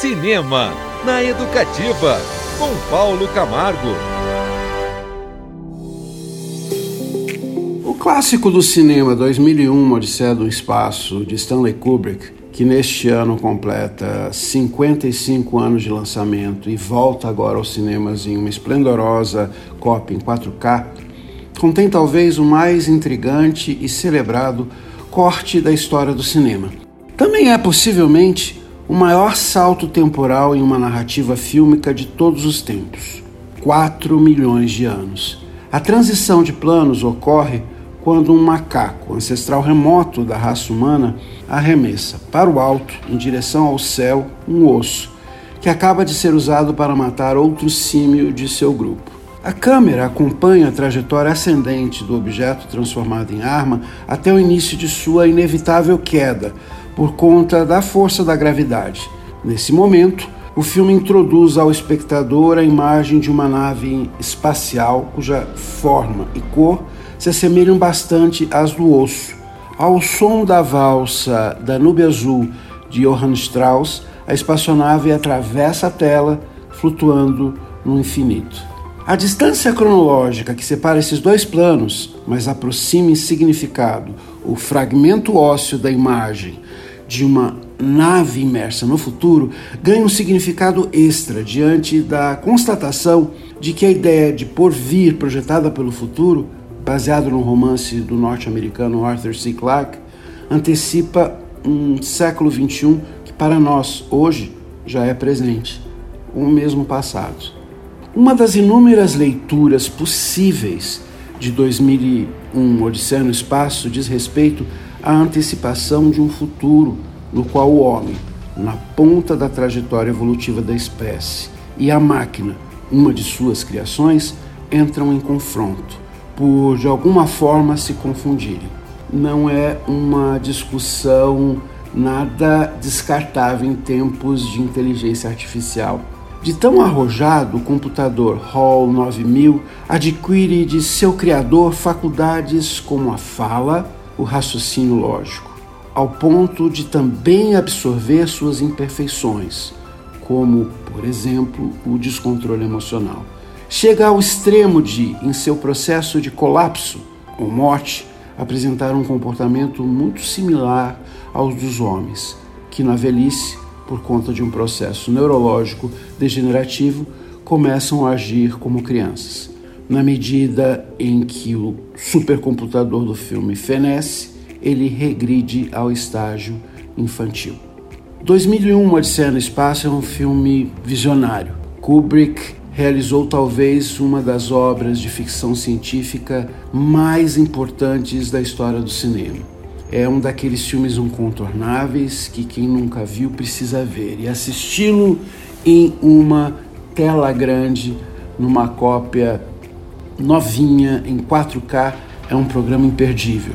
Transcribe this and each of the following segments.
Cinema na Educativa, com Paulo Camargo. O clássico do cinema 2001, Odisseia do Espaço, de Stanley Kubrick, que neste ano completa 55 anos de lançamento e volta agora aos cinemas em uma esplendorosa cópia em 4K, contém talvez o mais intrigante e celebrado corte da história do cinema. Também é possivelmente o maior salto temporal em uma narrativa fílmica de todos os tempos 4 milhões de anos. A transição de planos ocorre quando um macaco, ancestral remoto da raça humana, arremessa para o alto, em direção ao céu, um osso, que acaba de ser usado para matar outro símio de seu grupo. A câmera acompanha a trajetória ascendente do objeto transformado em arma até o início de sua inevitável queda, por conta da força da gravidade. Nesse momento, o filme introduz ao espectador a imagem de uma nave espacial cuja forma e cor se assemelham bastante às do osso. Ao som da valsa da Nube Azul de Johann Strauss, a espaçonave atravessa a tela, flutuando no infinito. A distância cronológica que separa esses dois planos, mas aproxima em significado o fragmento ósseo da imagem de uma nave imersa no futuro ganha um significado extra diante da constatação de que a ideia de porvir projetada pelo futuro, baseado no romance do norte-americano Arthur C. Clarke, antecipa um século XXI que para nós hoje já é presente, o mesmo passado. Uma das inúmeras leituras possíveis de 2001 Odisseia no Espaço diz respeito a antecipação de um futuro no qual o homem, na ponta da trajetória evolutiva da espécie, e a máquina, uma de suas criações, entram em confronto, por de alguma forma se confundirem. Não é uma discussão nada descartável em tempos de inteligência artificial. De tão arrojado, o computador Hall 9000 adquire de seu criador faculdades como a fala, o raciocínio lógico, ao ponto de também absorver suas imperfeições, como, por exemplo, o descontrole emocional. Chega ao extremo de, em seu processo de colapso ou morte, apresentar um comportamento muito similar aos dos homens, que na velhice, por conta de um processo neurológico degenerativo, começam a agir como crianças na medida em que o supercomputador do filme fenece, ele regride ao estágio infantil. 2001 Odisseia no Espaço é um filme visionário. Kubrick realizou talvez uma das obras de ficção científica mais importantes da história do cinema. É um daqueles filmes incontornáveis que quem nunca viu precisa ver e assisti-lo em uma tela grande, numa cópia novinha em 4K, é um programa imperdível.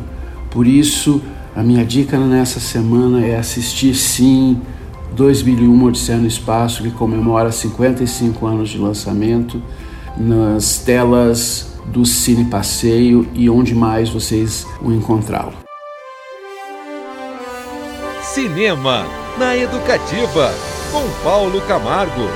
Por isso, a minha dica nessa semana é assistir sim 2001 Odisseia no Espaço, que comemora 55 anos de lançamento, nas telas do Cine Passeio e onde mais vocês o encontrá-lo. Cinema na Educativa, com Paulo Camargo.